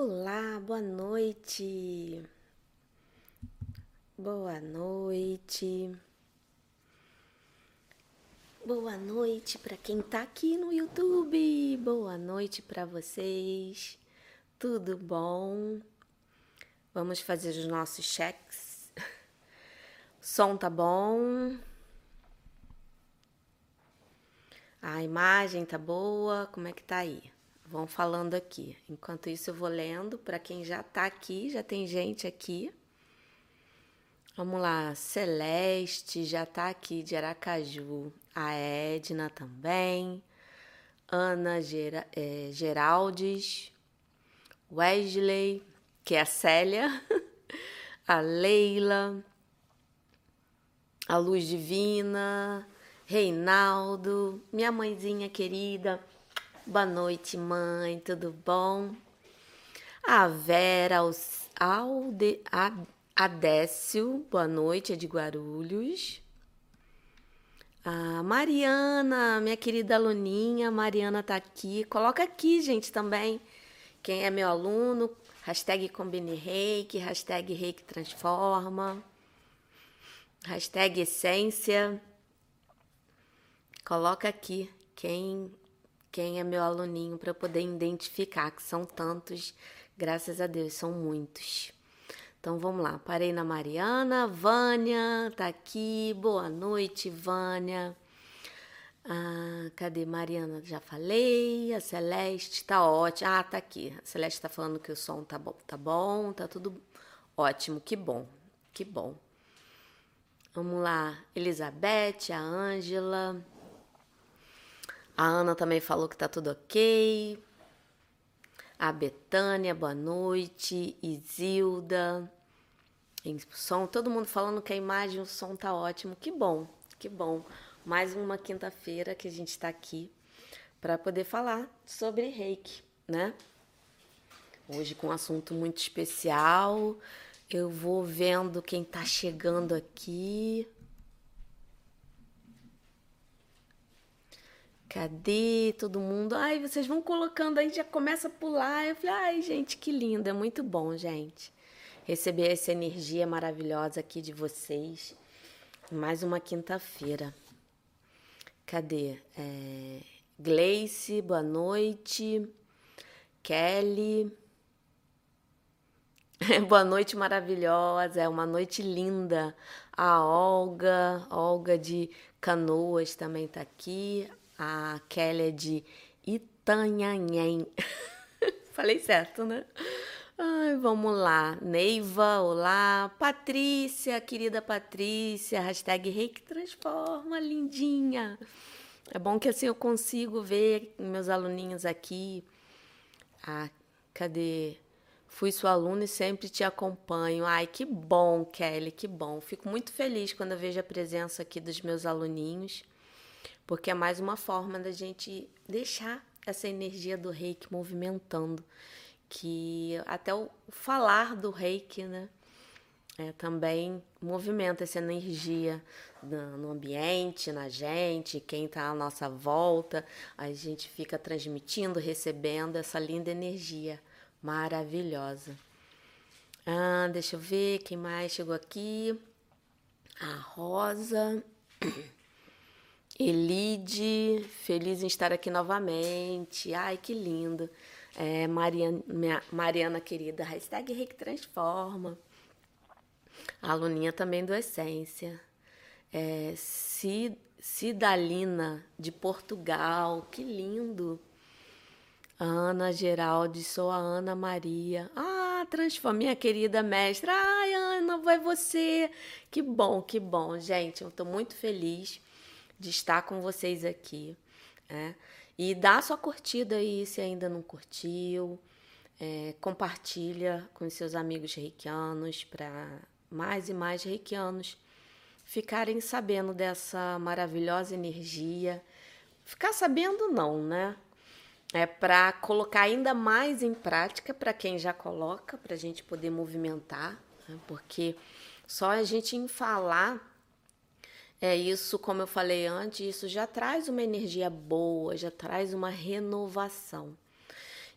Olá, boa noite. Boa noite. Boa noite para quem tá aqui no YouTube. Boa noite para vocês. Tudo bom? Vamos fazer os nossos cheques. O som tá bom? A imagem tá boa? Como é que tá aí? Vão falando aqui. Enquanto isso, eu vou lendo. Para quem já está aqui, já tem gente aqui. Vamos lá. Celeste já está aqui de Aracaju. A Edna também. Ana Gera, é, Geraldes. Wesley, que é a Célia. a Leila. A Luz Divina. Reinaldo. Minha mãezinha querida. Boa noite, mãe, tudo bom? A Vera Alde, Adécio, boa noite, é de Guarulhos. A Mariana, minha querida aluninha, Mariana tá aqui. Coloca aqui, gente, também. Quem é meu aluno, hashtag Combine Reiki, hashtag Reiki Transforma, hashtag Essência. Coloca aqui quem quem é meu aluninho para poder identificar, que são tantos, graças a Deus, são muitos. Então vamos lá, parei na Mariana, Vânia tá aqui, boa noite, Vânia. Ah, cadê Mariana? Já falei. A Celeste tá ótima. Ah, tá aqui. A Celeste tá falando que o som tá bom, tá bom, tá tudo ótimo. Que bom, que bom. Vamos lá, Elizabeth, a Ângela. A Ana também falou que tá tudo ok. A Betânia, boa noite. Isilda. Som, todo mundo falando que a imagem, o som tá ótimo. Que bom, que bom. Mais uma quinta-feira que a gente está aqui para poder falar sobre reiki, né? Hoje com um assunto muito especial. Eu vou vendo quem tá chegando aqui. Cadê todo mundo? Ai, vocês vão colocando aí, já começa a pular. Eu falei, ai, gente, que lindo, é muito bom, gente. Receber essa energia maravilhosa aqui de vocês. Mais uma quinta-feira. Cadê? É... Gleice, boa noite. Kelly. boa noite maravilhosa, é uma noite linda. A Olga, Olga de Canoas também tá aqui. A Kelly é de Itanhanhen. Falei certo, né? Ai, vamos lá. Neiva, olá. Patrícia, querida Patrícia. Hashtag Reiki Transforma, lindinha. É bom que assim eu consigo ver meus aluninhos aqui. Ah, cadê? Fui sua aluna e sempre te acompanho. Ai, que bom, Kelly, que bom. Fico muito feliz quando eu vejo a presença aqui dos meus aluninhos porque é mais uma forma da gente deixar essa energia do reiki movimentando, que até o falar do reiki, né? É, também movimenta essa energia no ambiente, na gente, quem está à nossa volta, a gente fica transmitindo, recebendo essa linda energia maravilhosa. Ah, deixa eu ver quem mais chegou aqui. A Rosa. Elide, feliz em estar aqui novamente. Ai, que lindo. É, Mariana, minha, Mariana querida, hashtag Reiki Transforma. A aluninha também do Essência. É, Cidalina, de Portugal, que lindo. Ana Geraldi, sou a Ana Maria. Ah, transforma, minha querida mestra. Ai, Ana, vai você. Que bom, que bom, gente. Eu estou muito feliz de estar com vocês aqui. Né? E dá sua curtida aí se ainda não curtiu. É, compartilha com seus amigos reikianos para mais e mais reikianos ficarem sabendo dessa maravilhosa energia. Ficar sabendo não, né? É para colocar ainda mais em prática para quem já coloca, para a gente poder movimentar, né? porque só a gente em falar é isso, como eu falei antes, isso já traz uma energia boa, já traz uma renovação.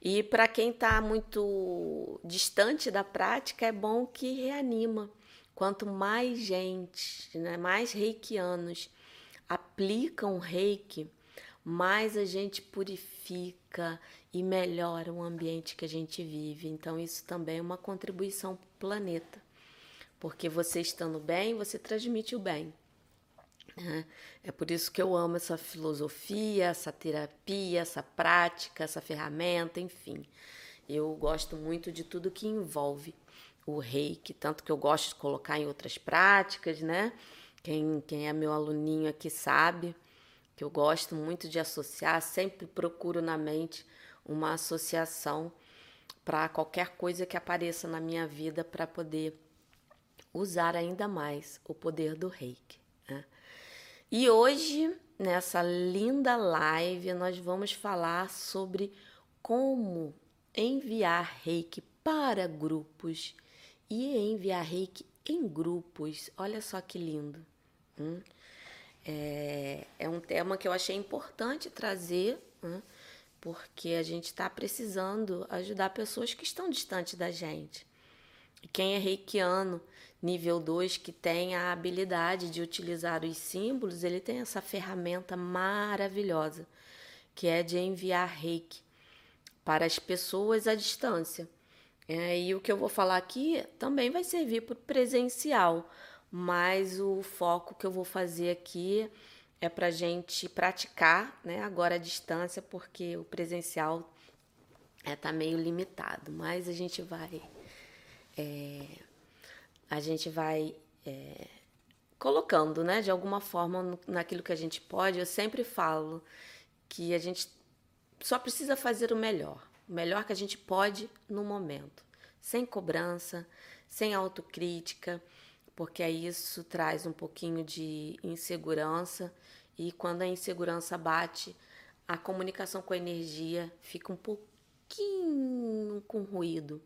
E para quem está muito distante da prática, é bom que reanima. Quanto mais gente, né, mais reikianos aplicam reiki, mais a gente purifica e melhora o ambiente que a gente vive. Então, isso também é uma contribuição para o planeta. Porque você estando bem, você transmite o bem. É por isso que eu amo essa filosofia, essa terapia, essa prática, essa ferramenta, enfim. Eu gosto muito de tudo que envolve o reiki, tanto que eu gosto de colocar em outras práticas, né? Quem, quem é meu aluninho aqui sabe que eu gosto muito de associar, sempre procuro na mente uma associação para qualquer coisa que apareça na minha vida para poder usar ainda mais o poder do reiki. Né? E hoje, nessa linda live, nós vamos falar sobre como enviar reiki para grupos e enviar reiki em grupos. Olha só que lindo. Hum? É, é, um tema que eu achei importante trazer, hum? porque a gente está precisando ajudar pessoas que estão distantes da gente. Quem é reikiano nível 2 que tem a habilidade de utilizar os símbolos, ele tem essa ferramenta maravilhosa, que é de enviar reiki para as pessoas à distância. É, e o que eu vou falar aqui também vai servir para presencial, mas o foco que eu vou fazer aqui é para gente praticar, né, agora à distância, porque o presencial é, tá meio limitado, mas a gente vai é, a gente vai é, colocando, né, de alguma forma naquilo que a gente pode. Eu sempre falo que a gente só precisa fazer o melhor, o melhor que a gente pode no momento, sem cobrança, sem autocrítica, porque isso traz um pouquinho de insegurança e quando a insegurança bate, a comunicação com a energia fica um pouquinho com ruído.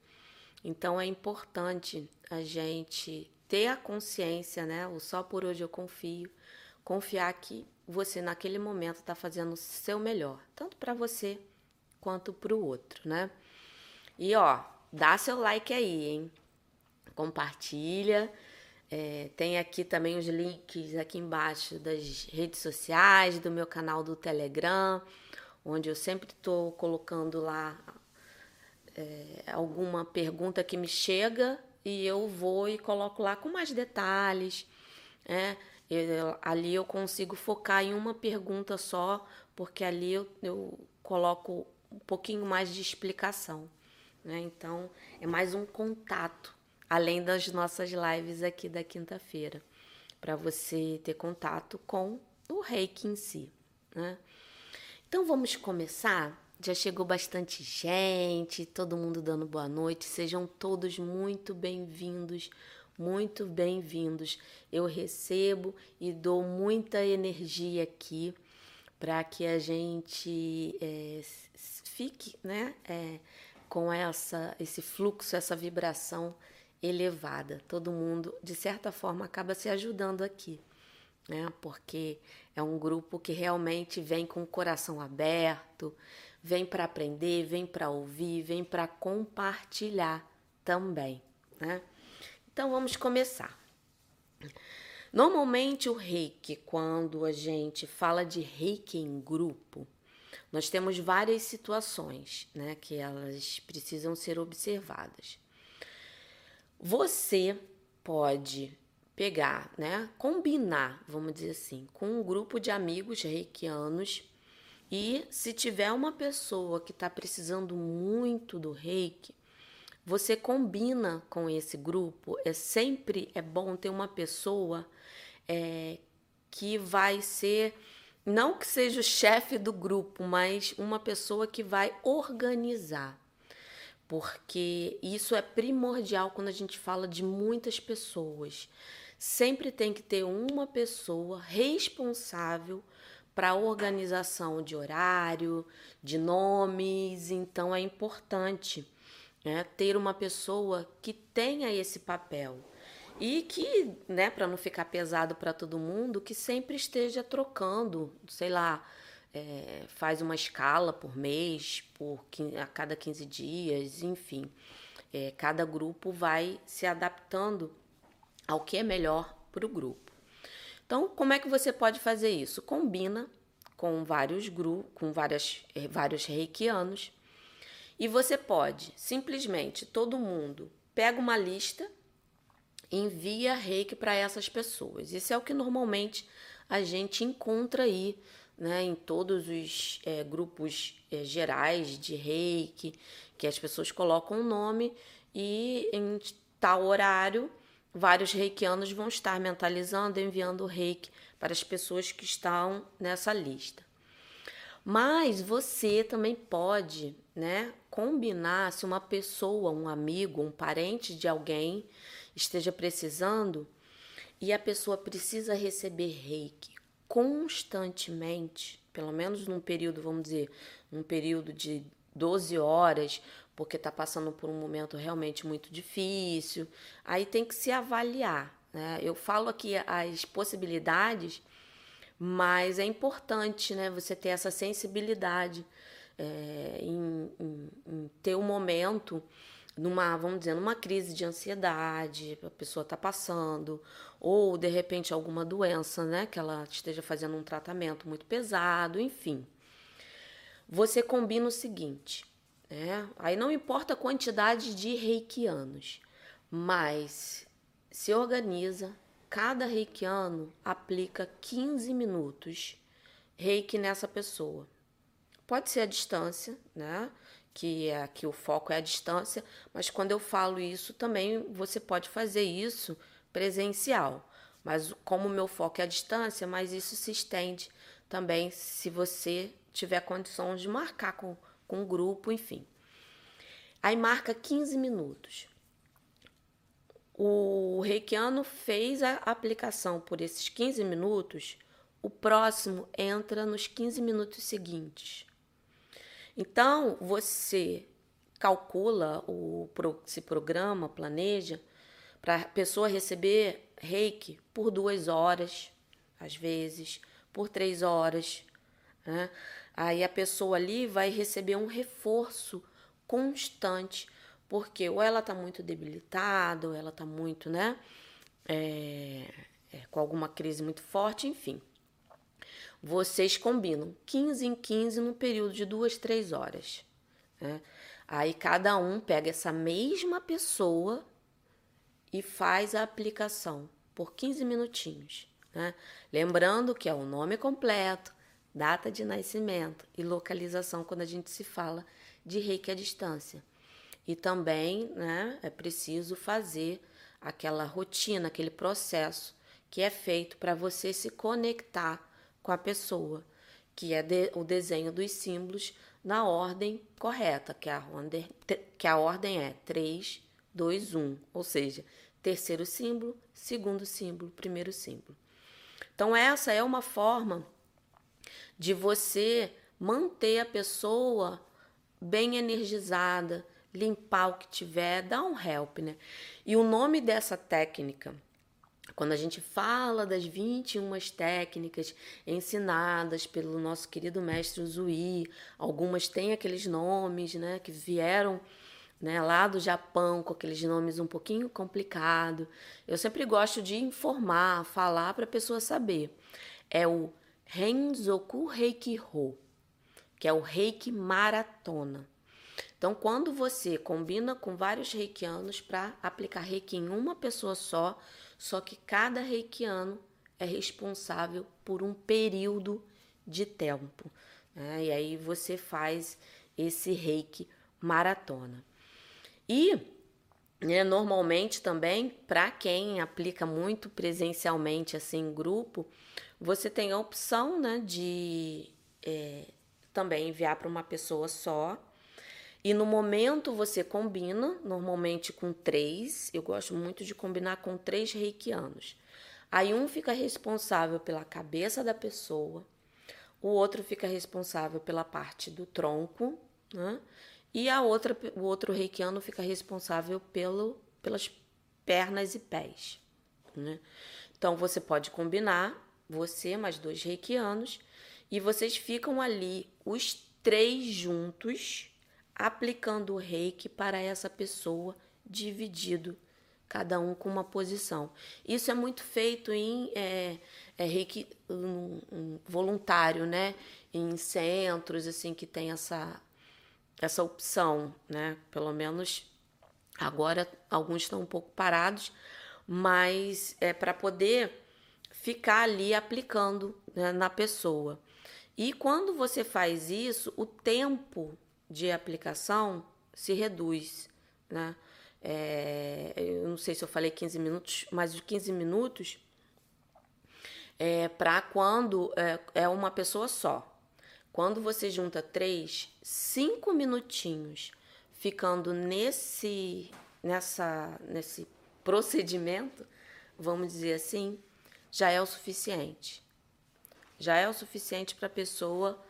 Então é importante a gente ter a consciência, né? O só por hoje eu confio, confiar que você naquele momento está fazendo o seu melhor, tanto para você quanto para o outro, né? E ó, dá seu like aí, hein? Compartilha. É, tem aqui também os links aqui embaixo das redes sociais, do meu canal do Telegram, onde eu sempre estou colocando lá é, alguma pergunta que me chega e eu vou e coloco lá com mais detalhes. Né? Eu, ali eu consigo focar em uma pergunta só, porque ali eu, eu coloco um pouquinho mais de explicação. Né? Então, é mais um contato, além das nossas lives aqui da quinta-feira, para você ter contato com o reiki em si. Né? Então, vamos começar já chegou bastante gente, todo mundo dando boa noite. Sejam todos muito bem-vindos, muito bem-vindos. Eu recebo e dou muita energia aqui para que a gente é, fique, né, é, com essa esse fluxo, essa vibração elevada. Todo mundo, de certa forma, acaba se ajudando aqui, né? Porque é um grupo que realmente vem com o coração aberto, vem para aprender, vem para ouvir, vem para compartilhar também, né? Então vamos começar. Normalmente o reiki, quando a gente fala de reiki em grupo, nós temos várias situações, né, que elas precisam ser observadas. Você pode pegar, né, combinar, vamos dizer assim, com um grupo de amigos reikianos e se tiver uma pessoa que está precisando muito do reiki, você combina com esse grupo. É sempre é bom ter uma pessoa é, que vai ser não que seja o chefe do grupo, mas uma pessoa que vai organizar. Porque isso é primordial quando a gente fala de muitas pessoas. Sempre tem que ter uma pessoa responsável para organização de horário, de nomes, então é importante né, ter uma pessoa que tenha esse papel e que, né, para não ficar pesado para todo mundo, que sempre esteja trocando, sei lá, é, faz uma escala por mês, por a cada 15 dias, enfim. É, cada grupo vai se adaptando ao que é melhor para o grupo. Então, como é que você pode fazer isso? Combina com vários grupos, com várias, é, vários reikianos, e você pode simplesmente todo mundo pega uma lista e envia reiki para essas pessoas. Isso é o que normalmente a gente encontra aí né, em todos os é, grupos é, gerais de reiki, que as pessoas colocam o um nome e em tal horário vários reikianos vão estar mentalizando, enviando reiki para as pessoas que estão nessa lista. Mas você também pode, né, combinar se uma pessoa, um amigo, um parente de alguém esteja precisando e a pessoa precisa receber reiki constantemente, pelo menos num período, vamos dizer, um período de 12 horas, porque está passando por um momento realmente muito difícil, aí tem que se avaliar. Né? Eu falo aqui as possibilidades, mas é importante né, você ter essa sensibilidade é, em, em, em ter um momento numa, vamos dizer, numa crise de ansiedade, a pessoa está passando, ou de repente alguma doença, né, que ela esteja fazendo um tratamento muito pesado, enfim. Você combina o seguinte, né? Aí não importa a quantidade de reikianos, mas se organiza, cada reikiano aplica 15 minutos reiki nessa pessoa. Pode ser a distância, né? que é que o foco é a distância, mas quando eu falo isso também você pode fazer isso presencial. Mas como o meu foco é a distância, mas isso se estende também se você tiver condições de marcar com, com um grupo, enfim. Aí marca 15 minutos. O reikiano fez a aplicação por esses 15 minutos, o próximo entra nos 15 minutos seguintes. Então, você calcula, o, se programa, planeja, para a pessoa receber reiki por duas horas, às vezes, por três horas. Né? Aí a pessoa ali vai receber um reforço constante, porque ou ela está muito debilitada, ou ela está muito, né? É, é, com alguma crise muito forte, enfim vocês combinam 15 em 15 no período de duas, três horas. Né? Aí cada um pega essa mesma pessoa e faz a aplicação por 15 minutinhos. Né? Lembrando que é o nome completo, data de nascimento e localização quando a gente se fala de reiki à distância. E também né, é preciso fazer aquela rotina, aquele processo que é feito para você se conectar com a pessoa, que é de, o desenho dos símbolos na ordem correta, que a, que a ordem é 3, 2, 1, ou seja, terceiro símbolo, segundo símbolo, primeiro símbolo. Então, essa é uma forma de você manter a pessoa bem energizada, limpar o que tiver, dar um help, né? E o nome dessa técnica quando a gente fala das 21 técnicas ensinadas pelo nosso querido mestre Zui, algumas têm aqueles nomes, né, que vieram né, lá do Japão com aqueles nomes um pouquinho complicado. Eu sempre gosto de informar, falar para a pessoa saber. É o Renzoku Reiki Ho, que é o Reiki Maratona. Então, quando você combina com vários reikianos para aplicar reiki em uma pessoa só, só que cada reikiano é responsável por um período de tempo. Né? E aí você faz esse reiki maratona. E né, normalmente também, para quem aplica muito presencialmente, assim, em grupo, você tem a opção né, de é, também enviar para uma pessoa só e no momento você combina, normalmente com três. Eu gosto muito de combinar com três reikianos. Aí um fica responsável pela cabeça da pessoa, o outro fica responsável pela parte do tronco, né? E a outra, o outro reikiano fica responsável pelo, pelas pernas e pés. Né? Então você pode combinar, você mais dois reikianos, e vocês ficam ali, os três juntos, aplicando o reiki para essa pessoa, dividido, cada um com uma posição. Isso é muito feito em é, é reiki um, um, voluntário, né? Em centros, assim, que tem essa, essa opção, né? Pelo menos agora alguns estão um pouco parados, mas é para poder ficar ali aplicando né, na pessoa. E quando você faz isso, o tempo de aplicação se reduz, né? É, eu não sei se eu falei 15 minutos, mas os 15 minutos é para quando é, é uma pessoa só. Quando você junta três, cinco minutinhos ficando nesse, nessa, nesse procedimento, vamos dizer assim, já é o suficiente. Já é o suficiente para a pessoa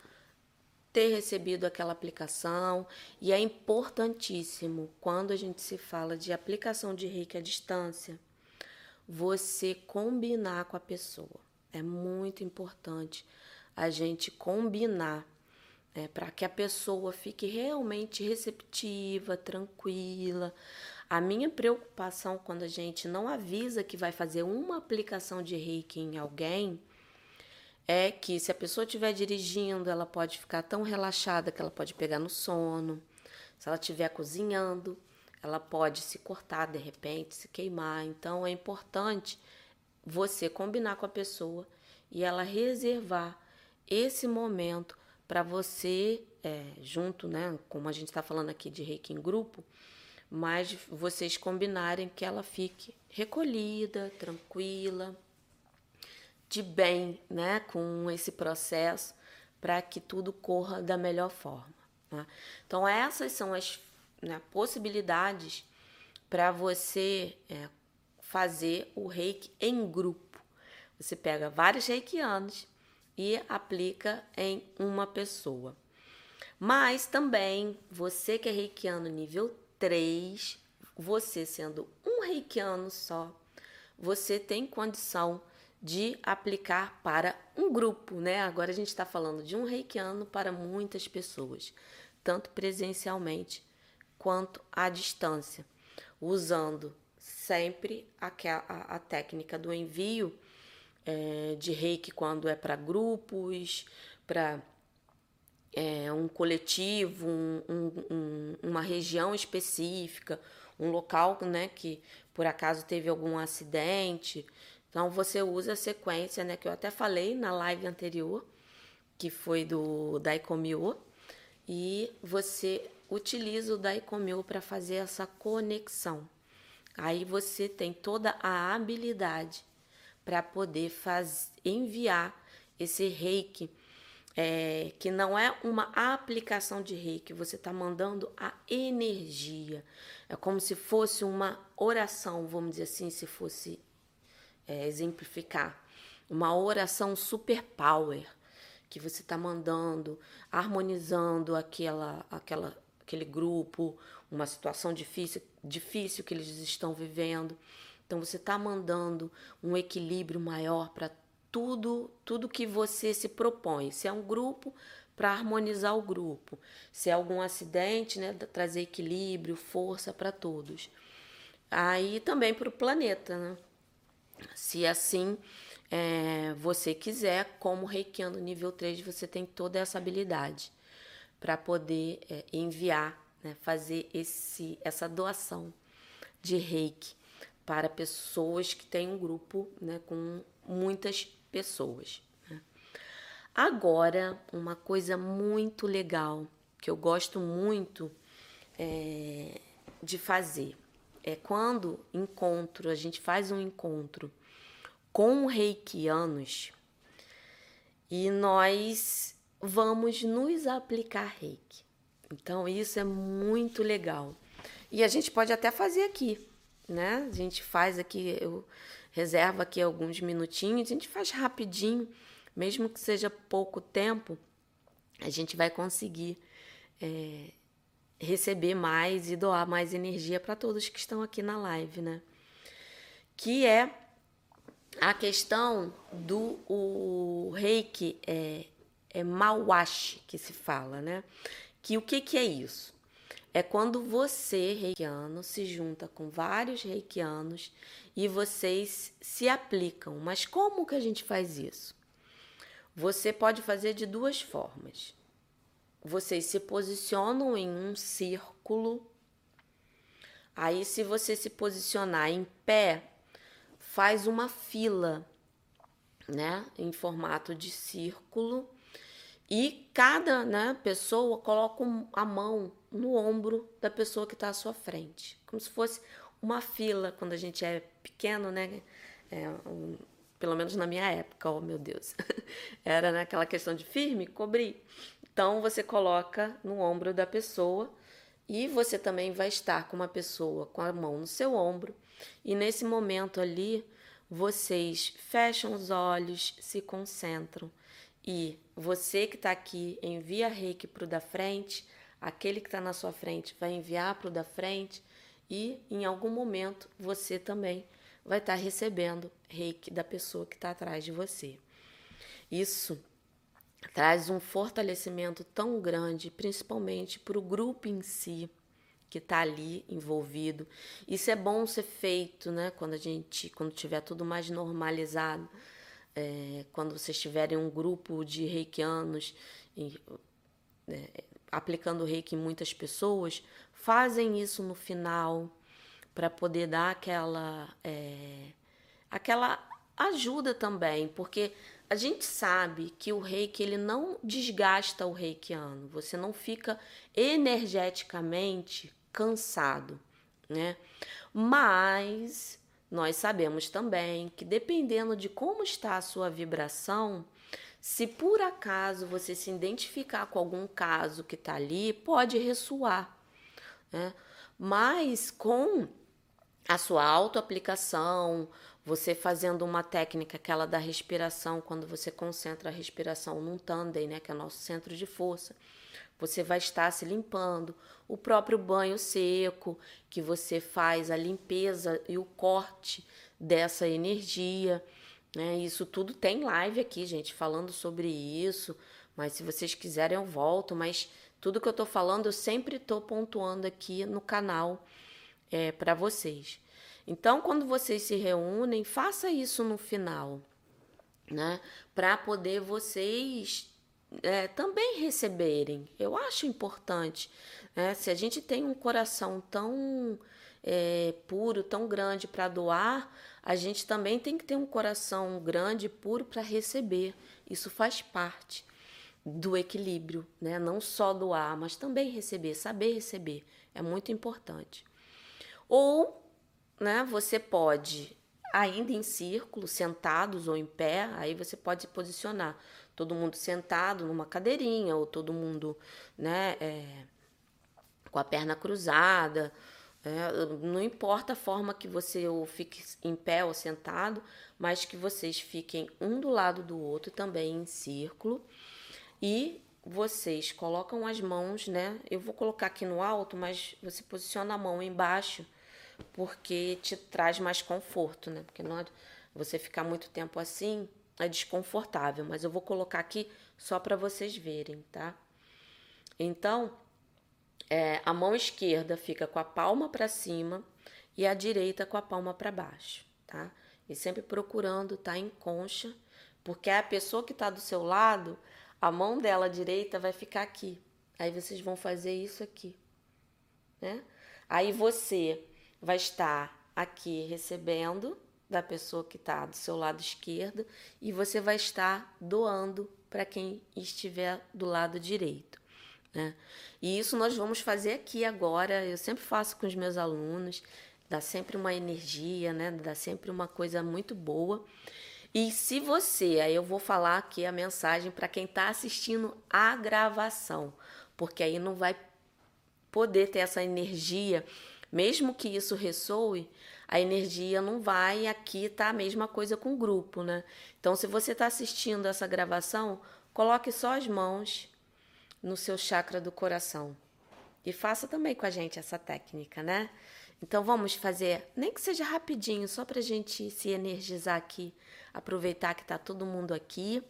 ter recebido aquela aplicação e é importantíssimo quando a gente se fala de aplicação de reiki à distância, você combinar com a pessoa. É muito importante a gente combinar né, para que a pessoa fique realmente receptiva, tranquila, a minha preocupação quando a gente não avisa que vai fazer uma aplicação de reiki em alguém é que se a pessoa estiver dirigindo, ela pode ficar tão relaxada que ela pode pegar no sono. Se ela estiver cozinhando, ela pode se cortar de repente, se queimar. Então é importante você combinar com a pessoa e ela reservar esse momento para você, é, junto, né? Como a gente está falando aqui de reiki em grupo, mas vocês combinarem que ela fique recolhida, tranquila, de bem, né, com esse processo, para que tudo corra da melhor forma. Né? Então essas são as né, possibilidades para você é, fazer o reiki em grupo. Você pega vários reikianos e aplica em uma pessoa. Mas também, você que é reikiano nível 3, você sendo um reikiano só, você tem condição de aplicar para um grupo, né? Agora a gente está falando de um reikiano para muitas pessoas, tanto presencialmente quanto à distância, usando sempre a, a, a técnica do envio é, de reiki quando é para grupos, para é, um coletivo, um, um, uma região específica, um local né, que por acaso teve algum acidente. Então você usa a sequência né, que eu até falei na live anterior, que foi do Daikomyo, e você utiliza o Daikomyo para fazer essa conexão. Aí você tem toda a habilidade para poder faz, enviar esse reiki é, que não é uma aplicação de reiki, você está mandando a energia. É como se fosse uma oração, vamos dizer assim, se fosse é, exemplificar. Uma oração super power que você está mandando, harmonizando aquela, aquela, aquele grupo, uma situação difícil, difícil que eles estão vivendo. Então você está mandando um equilíbrio maior para tudo, tudo que você se propõe. Se é um grupo, para harmonizar o grupo. Se é algum acidente, né, trazer equilíbrio, força para todos. Aí também para o planeta, né? Se assim é, você quiser, como reikiano nível 3, você tem toda essa habilidade para poder é, enviar, né, fazer esse, essa doação de reiki para pessoas que têm um grupo né, com muitas pessoas. Né? Agora, uma coisa muito legal que eu gosto muito é, de fazer é quando encontro, a gente faz um encontro com reikianos e nós vamos nos aplicar reiki. Então, isso é muito legal. E a gente pode até fazer aqui, né? A gente faz aqui, eu reserva aqui alguns minutinhos, a gente faz rapidinho, mesmo que seja pouco tempo, a gente vai conseguir é, receber mais e doar mais energia para todos que estão aqui na live, né? Que é a questão do o reiki é, é mawashi que se fala, né? Que o que, que é isso? É quando você, reikiano, se junta com vários reikianos e vocês se aplicam. Mas como que a gente faz isso? Você pode fazer de duas formas. Vocês se posicionam em um círculo. Aí, se você se posicionar em pé, faz uma fila, né, em formato de círculo e cada né, pessoa coloca a mão no ombro da pessoa que está à sua frente, como se fosse uma fila quando a gente é pequeno, né? É, um, pelo menos na minha época, oh meu Deus, era naquela questão de firme, cobrir. Então você coloca no ombro da pessoa e você também vai estar com uma pessoa com a mão no seu ombro e nesse momento ali vocês fecham os olhos, se concentram e você que está aqui envia reiki para o da frente, aquele que está na sua frente vai enviar para o da frente e em algum momento você também vai estar tá recebendo reiki da pessoa que está atrás de você. Isso traz um fortalecimento tão grande, principalmente para o grupo em si que está ali envolvido. Isso é bom ser feito, né? Quando a gente, quando tiver tudo mais normalizado, é, quando vocês tiverem um grupo de reikianos e, é, aplicando reiki em muitas pessoas, fazem isso no final para poder dar aquela é, aquela ajuda também, porque a gente sabe que o reiki ele não desgasta o reikiano, você não fica energeticamente cansado, né? Mas nós sabemos também que dependendo de como está a sua vibração, se por acaso você se identificar com algum caso que está ali, pode ressoar. Né? Mas com a sua autoaplicação, você fazendo uma técnica, aquela da respiração, quando você concentra a respiração num tandem, né, que é o nosso centro de força, você vai estar se limpando. O próprio banho seco, que você faz a limpeza e o corte dessa energia. Né? Isso tudo tem live aqui, gente, falando sobre isso. Mas se vocês quiserem, eu volto. Mas tudo que eu tô falando, eu sempre tô pontuando aqui no canal é, para vocês. Então, quando vocês se reúnem, faça isso no final, né? Para poder vocês é, também receberem. Eu acho importante. Né? Se a gente tem um coração tão é, puro, tão grande para doar, a gente também tem que ter um coração grande e puro para receber. Isso faz parte do equilíbrio, né? Não só doar, mas também receber, saber receber é muito importante. Ou, né, você pode ainda em círculo, sentados ou em pé, aí você pode se posicionar, todo mundo sentado numa cadeirinha ou todo mundo, né, é, com a perna cruzada, é, não importa a forma que você ou fique em pé ou sentado, mas que vocês fiquem um do lado do outro também em círculo e vocês colocam as mãos, né? Eu vou colocar aqui no alto, mas você posiciona a mão embaixo porque te traz mais conforto, né? Porque não você ficar muito tempo assim é desconfortável, mas eu vou colocar aqui só para vocês verem, tá? Então, é, a mão esquerda fica com a palma para cima e a direita com a palma para baixo, tá? E sempre procurando estar tá em concha, porque a pessoa que está do seu lado, a mão dela direita vai ficar aqui. Aí vocês vão fazer isso aqui, né? Aí você vai estar aqui recebendo da pessoa que está do seu lado esquerdo e você vai estar doando para quem estiver do lado direito. Né? E isso nós vamos fazer aqui agora. Eu sempre faço com os meus alunos, dá sempre uma energia, né? dá sempre uma coisa muito boa. E se você, aí eu vou falar aqui a mensagem para quem está assistindo a gravação, porque aí não vai poder ter essa energia, mesmo que isso ressoe, a energia não vai. Aqui tá a mesma coisa com o grupo, né? Então, se você está assistindo essa gravação, coloque só as mãos no seu chakra do coração. E faça também com a gente essa técnica, né? Então vamos fazer, nem que seja rapidinho, só para a gente se energizar aqui, aproveitar que está todo mundo aqui,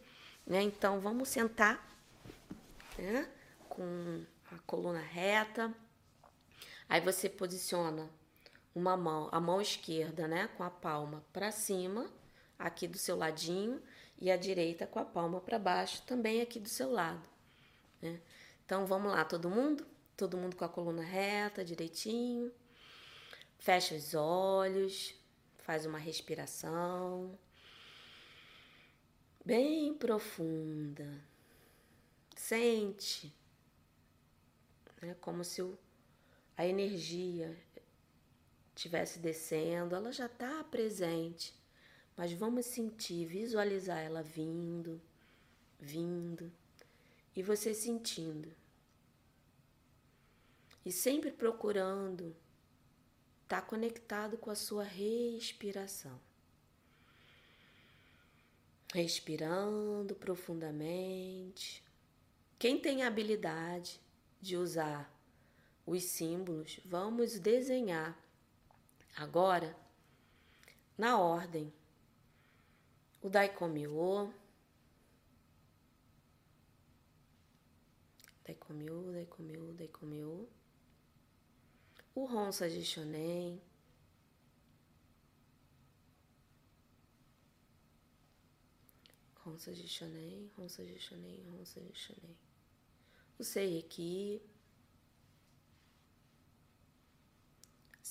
né? Então vamos sentar né? Com a coluna reta. Aí você posiciona uma mão, a mão esquerda, né, com a palma para cima, aqui do seu ladinho, e a direita com a palma para baixo, também aqui do seu lado. Né? Então vamos lá, todo mundo? Todo mundo com a coluna reta, direitinho. Fecha os olhos, faz uma respiração bem profunda. Sente, né, como se o, a energia estivesse descendo, ela já está presente, mas vamos sentir, visualizar ela vindo, vindo, e você sentindo. E sempre procurando estar tá conectado com a sua respiração. Respirando profundamente. Quem tem a habilidade de usar os símbolos, vamos desenhar agora na ordem. O Daikomyo, Daikomyo, Daikomyo, Daikomyo. O Ronsa de Shonen. Ronsa de Shonen, Ronsa de Shonen, Ronsa de Shonen o Seiki,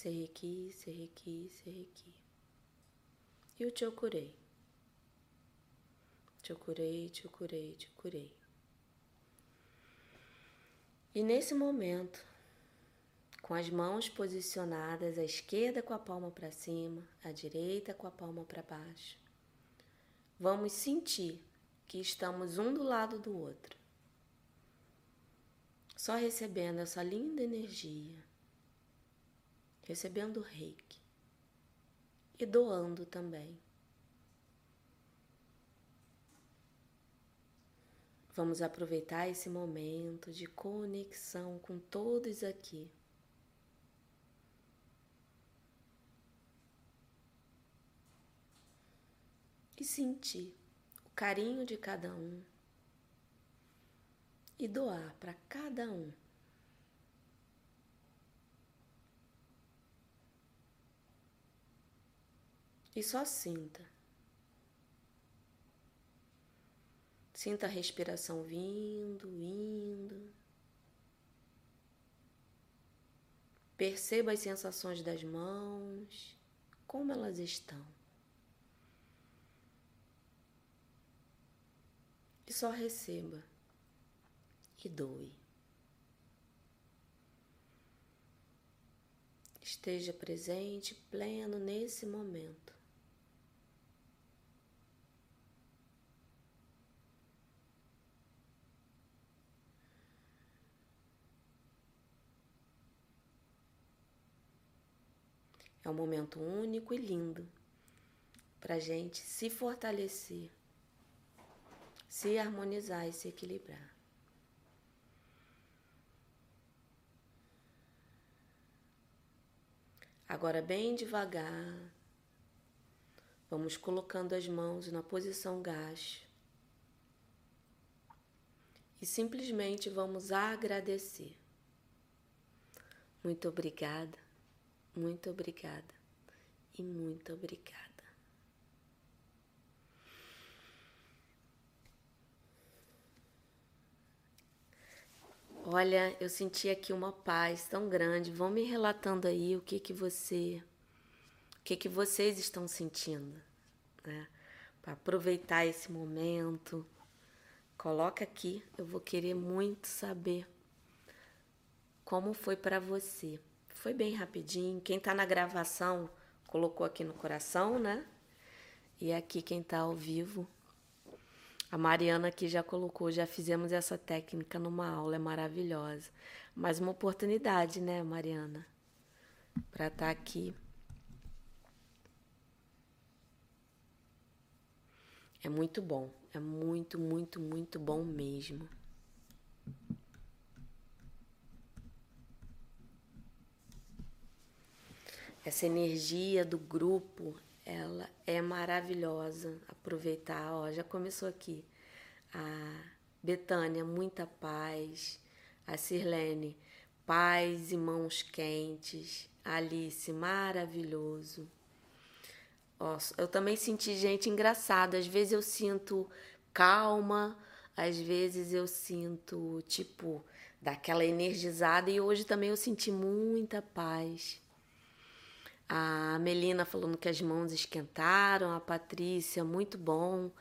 Seiki, Seiki, Seiki. E o Chokurei. Chokurei, Chokurei, Chokurei. E nesse momento, com as mãos posicionadas, a esquerda com a palma para cima, a direita com a palma para baixo, vamos sentir que estamos um do lado do outro só recebendo essa linda energia, recebendo reiki e doando também. Vamos aproveitar esse momento de conexão com todos aqui. E sentir o carinho de cada um e doar para cada um. E só sinta. Sinta a respiração vindo, indo. Perceba as sensações das mãos, como elas estão. E só receba que doe. Esteja presente, pleno nesse momento. É um momento único e lindo para gente se fortalecer, se harmonizar e se equilibrar. Agora, bem devagar, vamos colocando as mãos na posição gacho e simplesmente vamos agradecer. Muito obrigada, muito obrigada e muito obrigada. Olha, eu senti aqui uma paz tão grande. Vão me relatando aí o que que você, o que que vocês estão sentindo, né? Para aproveitar esse momento. Coloca aqui, eu vou querer muito saber como foi para você. Foi bem rapidinho. Quem está na gravação colocou aqui no coração, né? E aqui quem está ao vivo a Mariana aqui já colocou, já fizemos essa técnica numa aula, é maravilhosa. Mais uma oportunidade, né, Mariana? Para estar tá aqui. É muito bom, é muito, muito, muito bom mesmo. Essa energia do grupo ela é maravilhosa. Aproveitar, ó, já começou aqui a Betânia, muita paz. A Sirlene, paz e mãos quentes. Alice, maravilhoso. Nossa, eu também senti gente engraçada. Às vezes eu sinto calma, às vezes eu sinto, tipo, daquela energizada. E hoje também eu senti muita paz. A Melina falando que as mãos esquentaram, a Patrícia, muito bom.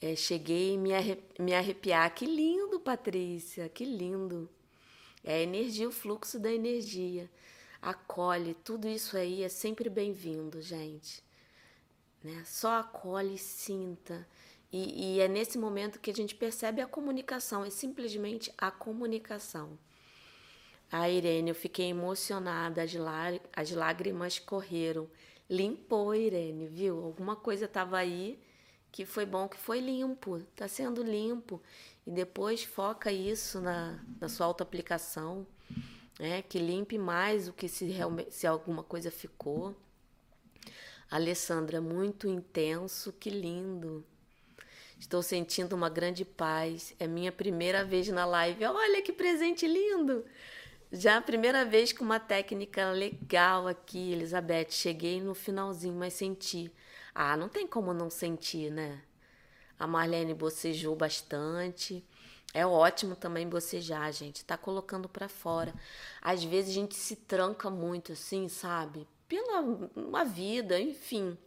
É, cheguei me, arre me arrepiar. Que lindo, Patrícia, que lindo. É a energia, o fluxo da energia. Acolhe, tudo isso aí é sempre bem-vindo, gente. Né? Só acolhe, sinta. E, e é nesse momento que a gente percebe a comunicação, é simplesmente a comunicação. A Irene, eu fiquei emocionada, as, as lágrimas correram. Limpou, Irene, viu? Alguma coisa estava aí que foi bom, que foi limpo, está sendo limpo. E depois foca isso na, na sua auto-aplicação, né? que limpe mais o que se, se alguma coisa ficou. Alessandra, muito intenso, que lindo. Estou sentindo uma grande paz. É minha primeira vez na live. Olha que presente lindo! Já a primeira vez com uma técnica legal aqui, Elizabeth. Cheguei no finalzinho, mas senti. Ah, não tem como não sentir, né? A Marlene bocejou bastante. É ótimo também bocejar, gente. Tá colocando para fora. Às vezes a gente se tranca muito, assim, sabe? Pela uma vida, enfim.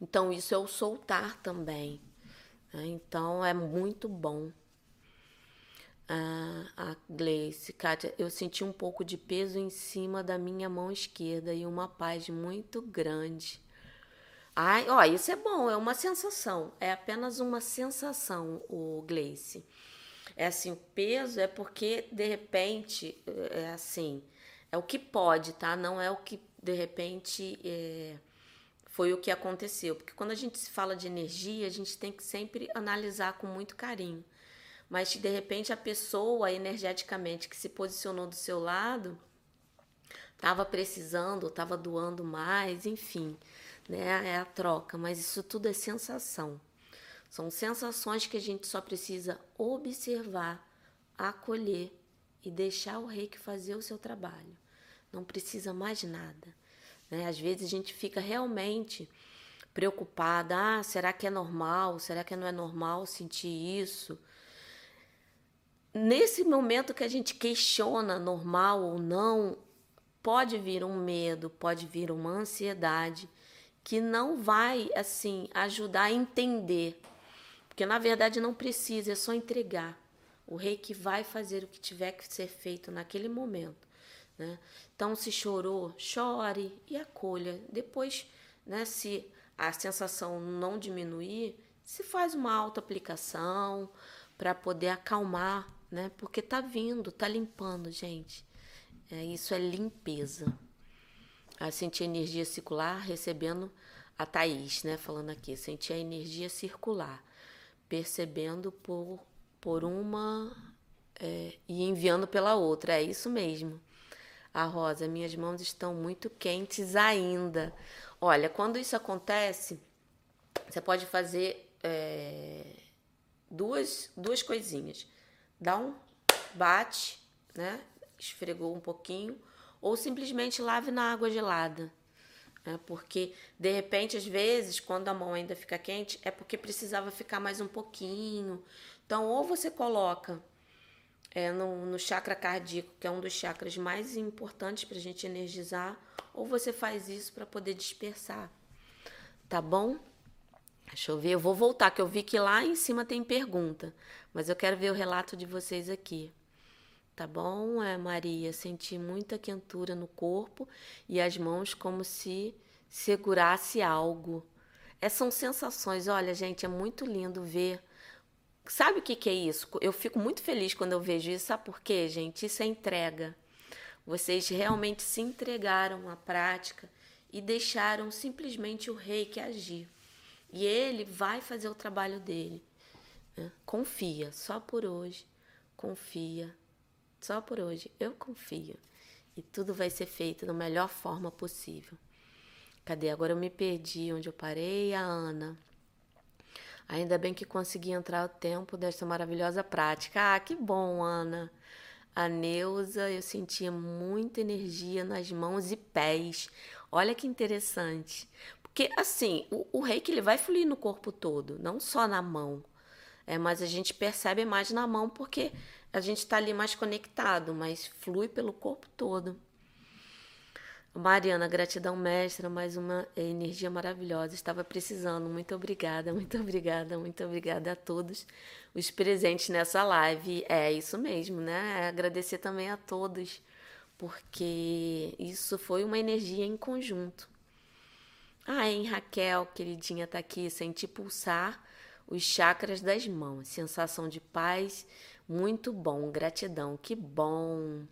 Então, isso é o soltar também. Né? Então, é muito bom. A Gleice, Kátia, eu senti um pouco de peso em cima da minha mão esquerda e uma paz muito grande. Ai, ó, isso é bom, é uma sensação, é apenas uma sensação, o Gleice. É assim, o peso é porque de repente, é assim, é o que pode, tá? Não é o que de repente é, foi o que aconteceu. Porque quando a gente se fala de energia, a gente tem que sempre analisar com muito carinho. Mas de repente a pessoa energeticamente que se posicionou do seu lado estava precisando, estava doando mais, enfim né? É a troca, mas isso tudo é sensação. São sensações que a gente só precisa observar, acolher e deixar o reiki fazer o seu trabalho. Não precisa mais nada. Né? Às vezes a gente fica realmente preocupada: ah, será que é normal? Será que não é normal sentir isso? Nesse momento que a gente questiona normal ou não, pode vir um medo, pode vir uma ansiedade que não vai assim ajudar a entender, porque na verdade não precisa, é só entregar. O rei que vai fazer o que tiver que ser feito naquele momento. Né? Então, se chorou, chore e acolha. Depois, né, se a sensação não diminuir, se faz uma auto-aplicação para poder acalmar, né? Porque tá vindo, tá limpando, gente. É, isso é limpeza a sentir energia circular, recebendo a Thaís, né, falando aqui, sentir a energia circular, percebendo por, por uma é, e enviando pela outra, é isso mesmo. A Rosa, minhas mãos estão muito quentes ainda. Olha, quando isso acontece, você pode fazer é, duas, duas coisinhas. Dá um bate, né? Esfregou um pouquinho ou simplesmente lave na água gelada. Né? Porque, de repente, às vezes, quando a mão ainda fica quente, é porque precisava ficar mais um pouquinho. Então, ou você coloca é, no, no chakra cardíaco, que é um dos chakras mais importantes para a gente energizar, ou você faz isso para poder dispersar. Tá bom? Deixa eu ver, eu vou voltar, que eu vi que lá em cima tem pergunta, mas eu quero ver o relato de vocês aqui tá bom, é, Maria? Senti muita quentura no corpo e as mãos como se segurasse algo. É, são sensações, olha, gente, é muito lindo ver. Sabe o que, que é isso? Eu fico muito feliz quando eu vejo isso. Sabe por quê, gente? Isso é entrega. Vocês realmente se entregaram à prática e deixaram simplesmente o rei que agir. E ele vai fazer o trabalho dele. Né? Confia, só por hoje. Confia, só por hoje, eu confio. E tudo vai ser feito da melhor forma possível. Cadê? Agora eu me perdi onde eu parei. A Ana. Ainda bem que consegui entrar o tempo desta maravilhosa prática. Ah, que bom, Ana. A Neuza, eu sentia muita energia nas mãos e pés. Olha que interessante. Porque, assim, o, o reiki ele vai fluir no corpo todo, não só na mão. É, mas a gente percebe mais na mão porque a gente está ali mais conectado, mas flui pelo corpo todo. Mariana, gratidão, mestra, mais uma energia maravilhosa. Estava precisando. Muito obrigada, muito obrigada, muito obrigada a todos os presentes nessa live. É isso mesmo, né? Agradecer também a todos, porque isso foi uma energia em conjunto. Ah, hein, Raquel, queridinha, tá aqui. Senti pulsar os chakras das mãos. Sensação de paz, muito bom. Gratidão, que bom.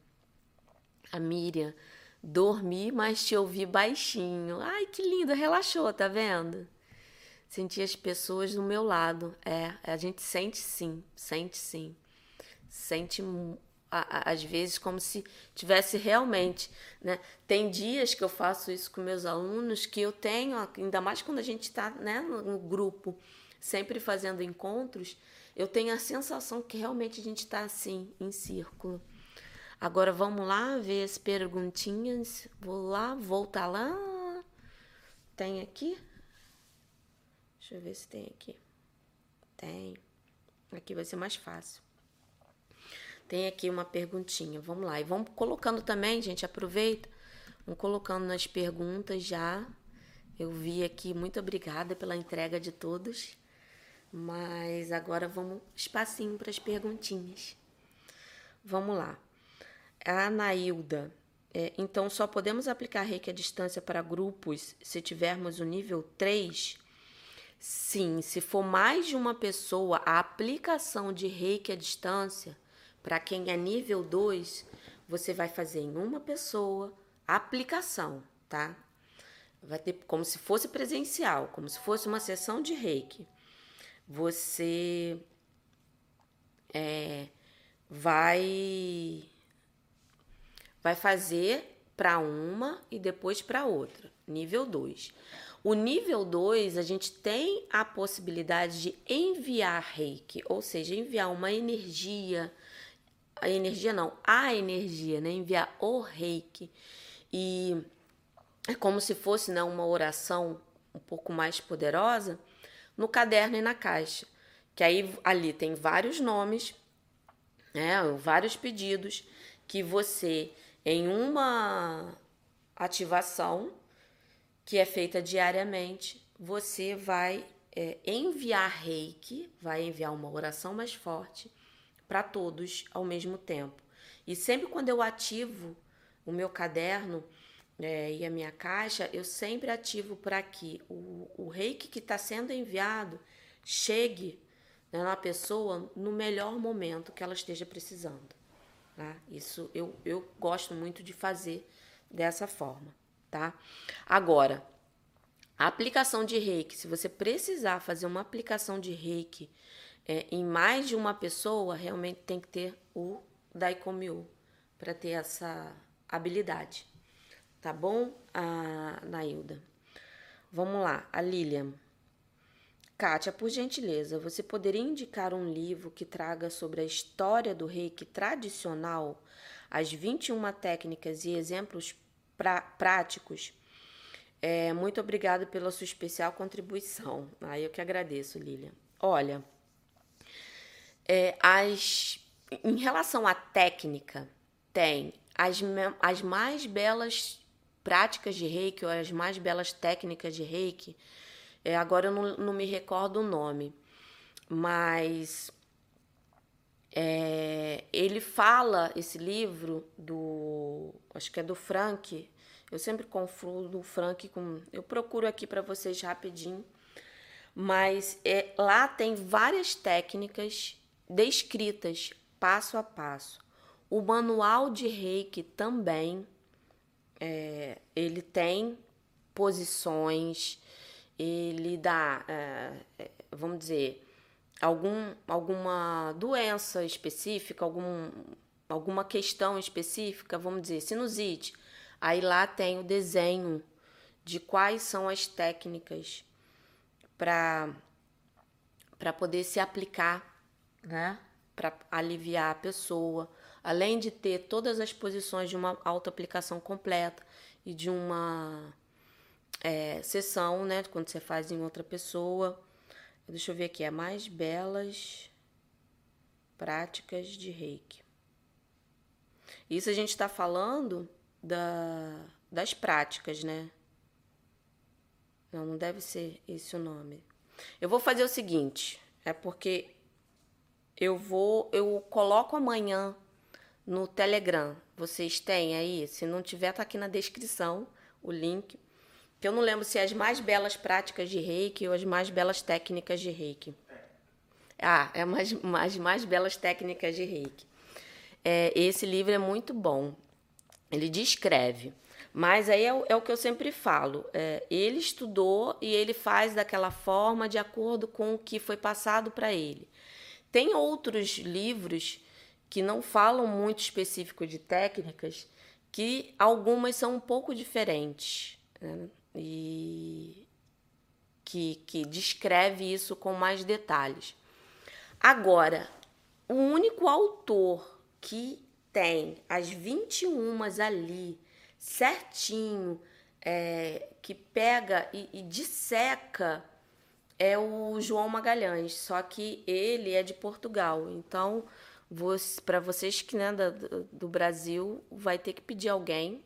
A Miriam. Dormi, mas te ouvi baixinho. Ai, que lindo, relaxou, tá vendo? Senti as pessoas do meu lado. É, a gente sente sim, sente sim. Sente às vezes como se tivesse realmente, né? Tem dias que eu faço isso com meus alunos que eu tenho, ainda mais quando a gente está né, no grupo, sempre fazendo encontros, eu tenho a sensação que realmente a gente está assim, em círculo. Agora vamos lá ver as perguntinhas. Vou lá, voltar lá. Tem aqui? Deixa eu ver se tem aqui. Tem. Aqui vai ser mais fácil. Tem aqui uma perguntinha. Vamos lá. E vamos colocando também, gente. Aproveita. Vamos colocando nas perguntas já. Eu vi aqui. Muito obrigada pela entrega de todos. Mas agora vamos espacinho para as perguntinhas. Vamos lá. A Anailda. É, então, só podemos aplicar reiki à distância para grupos se tivermos o nível 3? Sim, se for mais de uma pessoa, a aplicação de reiki à distância, para quem é nível 2, você vai fazer em uma pessoa a aplicação, tá? Vai ter como se fosse presencial, como se fosse uma sessão de reiki. Você é, vai vai fazer para uma e depois para outra, nível 2. O nível 2, a gente tem a possibilidade de enviar reiki, ou seja, enviar uma energia, a energia não, a energia, né? Enviar o reiki. E é como se fosse né, uma oração um pouco mais poderosa no caderno e na caixa. Que aí ali tem vários nomes, né, vários pedidos que você em uma ativação que é feita diariamente, você vai é, enviar reiki, vai enviar uma oração mais forte para todos ao mesmo tempo. E sempre quando eu ativo o meu caderno é, e a minha caixa, eu sempre ativo para que o, o reiki que está sendo enviado chegue né, na pessoa no melhor momento que ela esteja precisando. Tá? Isso eu, eu gosto muito de fazer dessa forma, tá? Agora, a aplicação de reiki, se você precisar fazer uma aplicação de reiki é, em mais de uma pessoa, realmente tem que ter o Daikomyo para ter essa habilidade. Tá bom, a Nailda? Vamos lá, a Lilian. Kátia, por gentileza, você poderia indicar um livro que traga sobre a história do reiki tradicional, as 21 técnicas e exemplos pra, práticos? É, muito obrigada pela sua especial contribuição. Ah, eu que agradeço, Lilian. Olha, é, as, em relação à técnica, tem as, as mais belas práticas de reiki, ou as mais belas técnicas de reiki é, agora eu não, não me recordo o nome, mas é, ele fala esse livro do acho que é do Frank eu sempre confundo o Frank com eu procuro aqui para vocês rapidinho mas é, lá tem várias técnicas descritas passo a passo o manual de Reiki também é, ele tem posições ele dá, é, é, vamos dizer, algum, alguma doença específica, algum, alguma questão específica, vamos dizer, sinusite. Aí lá tem o desenho de quais são as técnicas para para poder se aplicar, né? Para aliviar a pessoa, além de ter todas as posições de uma auto-aplicação completa e de uma é, sessão, né? Quando você faz em outra pessoa. Deixa eu ver aqui, é mais belas práticas de reiki. Isso a gente está falando da, das práticas, né? Não, não deve ser esse o nome. Eu vou fazer o seguinte, é porque eu vou, eu coloco amanhã no Telegram. Vocês têm aí? Se não tiver, tá aqui na descrição o link. Que eu não lembro se é as mais belas práticas de reiki ou as mais belas técnicas de reiki. Ah, é mais, mais, mais belas técnicas de reiki. É, esse livro é muito bom. Ele descreve. Mas aí é o, é o que eu sempre falo. É, ele estudou e ele faz daquela forma de acordo com o que foi passado para ele. Tem outros livros que não falam muito específico de técnicas, que algumas são um pouco diferentes. Né? E que, que descreve isso com mais detalhes. Agora, o único autor que tem as 21 ali certinho, é, que pega e, e disseca é o João Magalhães, só que ele é de Portugal. Então, para vocês que né, do, do Brasil, vai ter que pedir alguém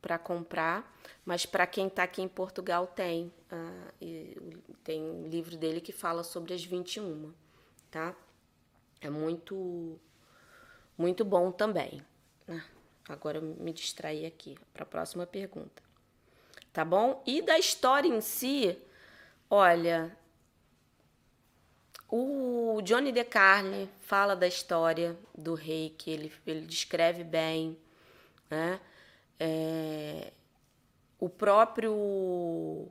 para comprar, mas para quem está aqui em Portugal tem. Uh, tem um livro dele que fala sobre as 21, tá? É muito, muito bom também. Ah. Agora eu me distraí aqui para a próxima pergunta. Tá bom? E da história em si, olha, o Johnny DeCarne fala da história do rei, que ele, ele descreve bem, né? É, o próprio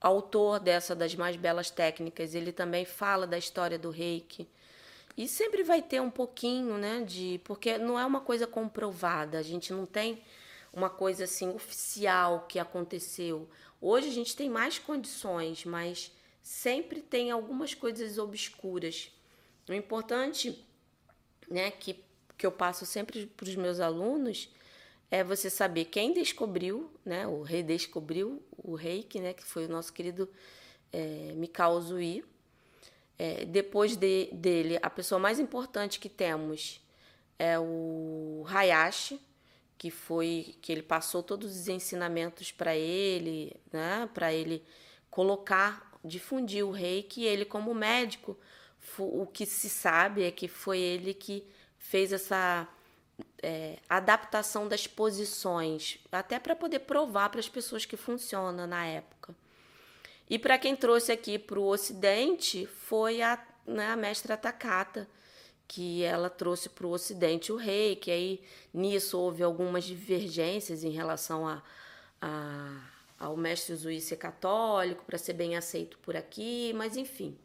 autor dessa das mais belas técnicas, ele também fala da história do reiki. E sempre vai ter um pouquinho, né, de. Porque não é uma coisa comprovada, a gente não tem uma coisa assim oficial que aconteceu. Hoje a gente tem mais condições, mas sempre tem algumas coisas obscuras. O importante, né, que, que eu passo sempre para os meus alunos é você saber quem descobriu, né, o redescobriu o reiki, né, que foi o nosso querido é, Mikao Zui, é, depois de, dele, a pessoa mais importante que temos é o Hayashi, que foi que ele passou todos os ensinamentos para ele, né, para ele colocar, difundir o reiki. Ele, como médico, o que se sabe é que foi ele que fez essa é, adaptação das posições, até para poder provar para as pessoas que funciona na época. E para quem trouxe aqui para o Ocidente foi a, né, a mestra Takata, que ela trouxe para o Ocidente o rei, que aí nisso houve algumas divergências em relação a, a ao mestre Zui ser católico, para ser bem aceito por aqui, mas enfim.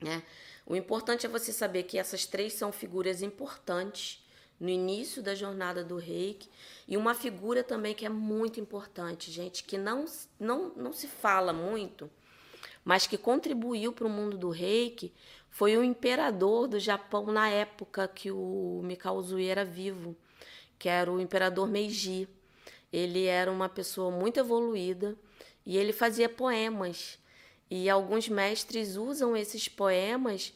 Né? O importante é você saber que essas três são figuras importantes no início da jornada do reiki e uma figura também que é muito importante, gente, que não, não, não se fala muito, mas que contribuiu para o mundo do reiki, foi o imperador do Japão na época que o Mikao era vivo, que era o imperador Meiji. Ele era uma pessoa muito evoluída e ele fazia poemas. E alguns mestres usam esses poemas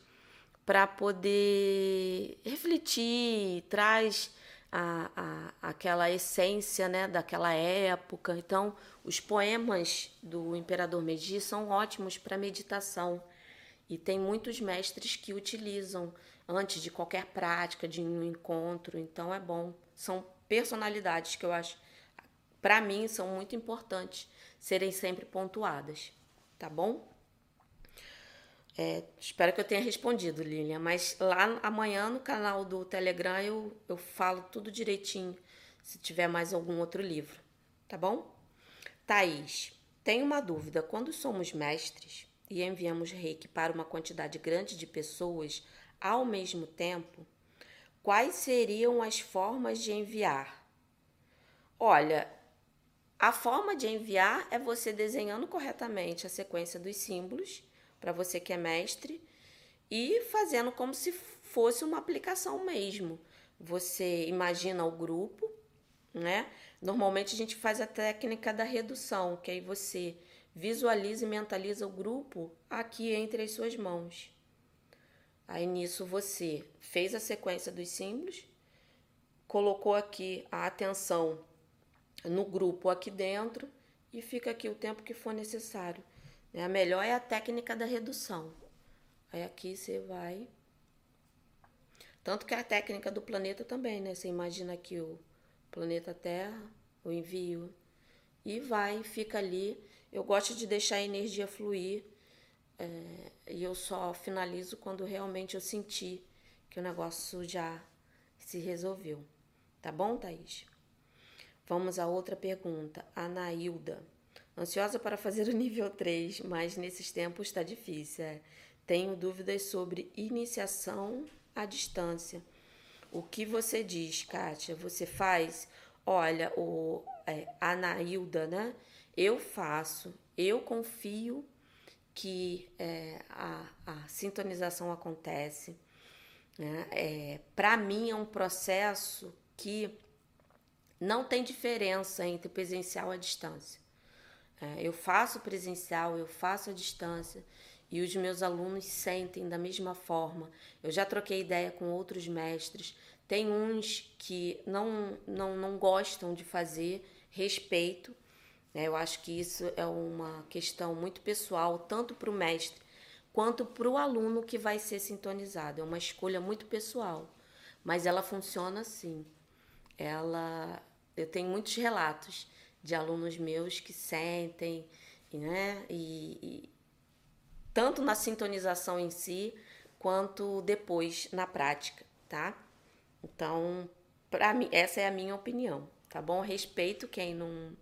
para poder refletir, traz a, a, aquela essência né, daquela época. Então, os poemas do Imperador Meiji são ótimos para meditação e tem muitos mestres que utilizam antes de qualquer prática, de um encontro. Então, é bom. São personalidades que eu acho, para mim, são muito importantes serem sempre pontuadas. Tá bom? É, espero que eu tenha respondido, Lilian. Mas lá amanhã no canal do Telegram eu, eu falo tudo direitinho, se tiver mais algum outro livro. Tá bom? Thaís, tenho uma dúvida. Quando somos mestres e enviamos reiki para uma quantidade grande de pessoas ao mesmo tempo, quais seriam as formas de enviar? Olha, a forma de enviar é você desenhando corretamente a sequência dos símbolos para você que é mestre e fazendo como se fosse uma aplicação mesmo. Você imagina o grupo, né? Normalmente a gente faz a técnica da redução, que aí você visualiza e mentaliza o grupo aqui entre as suas mãos. Aí nisso você fez a sequência dos símbolos, colocou aqui a atenção no grupo aqui dentro e fica aqui o tempo que for necessário. Né? A melhor é a técnica da redução. Aí aqui você vai. Tanto que a técnica do planeta também, né? Você imagina aqui o planeta Terra, o envio, e vai, fica ali. Eu gosto de deixar a energia fluir é, e eu só finalizo quando realmente eu sentir que o negócio já se resolveu. Tá bom, Thaís? Vamos a outra pergunta. Anailda. Ansiosa para fazer o nível 3, mas nesses tempos está difícil. É. Tenho dúvidas sobre iniciação à distância. O que você diz, Kátia? Você faz? Olha, o é, Anailda, né? Eu faço, eu confio que é, a, a, sintonização acontece. Né? É, Para mim é um processo que não tem diferença entre presencial e distância. É, eu faço presencial, eu faço a distância e os meus alunos sentem da mesma forma. Eu já troquei ideia com outros mestres. Tem uns que não, não, não gostam de fazer, respeito. Né? Eu acho que isso é uma questão muito pessoal, tanto para o mestre quanto para o aluno que vai ser sintonizado. É uma escolha muito pessoal, mas ela funciona assim. Ela, eu tenho muitos relatos de alunos meus que sentem, né? E, e tanto na sintonização em si quanto depois na prática, tá? Então, para mim, essa é a minha opinião, tá bom? Respeito quem não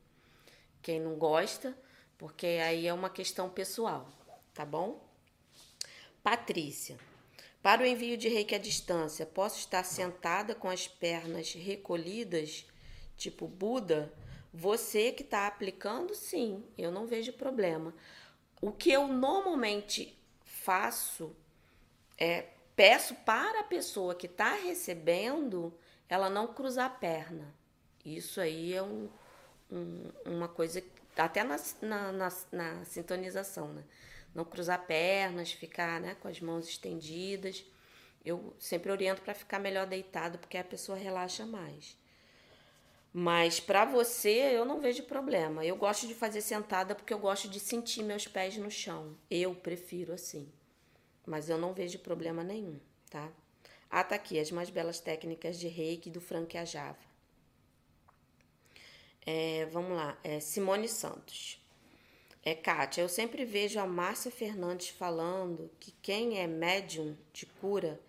quem não gosta, porque aí é uma questão pessoal, tá bom? Patrícia. Para o envio de reiki à distância, posso estar sentada com as pernas recolhidas, tipo Buda? Você que está aplicando, sim, eu não vejo problema. O que eu normalmente faço é peço para a pessoa que está recebendo ela não cruzar a perna. Isso aí é um, um, uma coisa, até na, na, na, na sintonização, né? não cruzar pernas, ficar né, com as mãos estendidas. Eu sempre oriento para ficar melhor deitado, porque a pessoa relaxa mais. Mas para você, eu não vejo problema. Eu gosto de fazer sentada porque eu gosto de sentir meus pés no chão. Eu prefiro assim. Mas eu não vejo problema nenhum, tá? Ah, tá aqui as mais belas técnicas de reiki do Frank Ajava. É, vamos lá, é Simone Santos. É, Kátia, eu sempre vejo a Márcia Fernandes falando que quem é médium de cura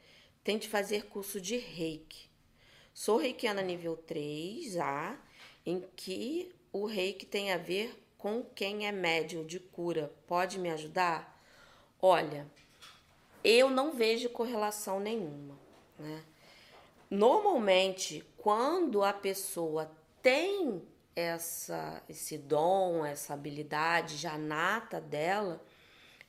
tem de fazer curso de reiki. Sou reikiana nível 3A, em que o reiki tem a ver com quem é médium de cura. Pode me ajudar? Olha, eu não vejo correlação nenhuma. Né? Normalmente, quando a pessoa tem essa, esse dom, essa habilidade já nata dela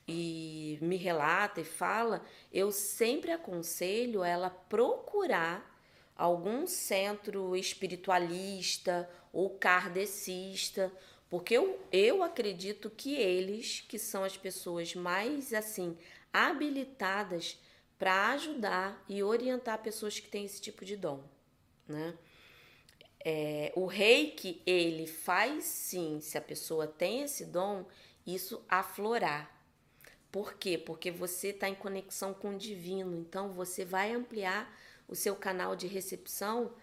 e me relata e fala, eu sempre aconselho ela procurar algum centro espiritualista ou kardecista, porque eu, eu acredito que eles, que são as pessoas mais assim habilitadas para ajudar e orientar pessoas que têm esse tipo de dom, né? É, o reiki, ele faz sim, se a pessoa tem esse dom, isso aflorar. Por quê? Porque você está em conexão com o divino, então você vai ampliar o seu canal de recepção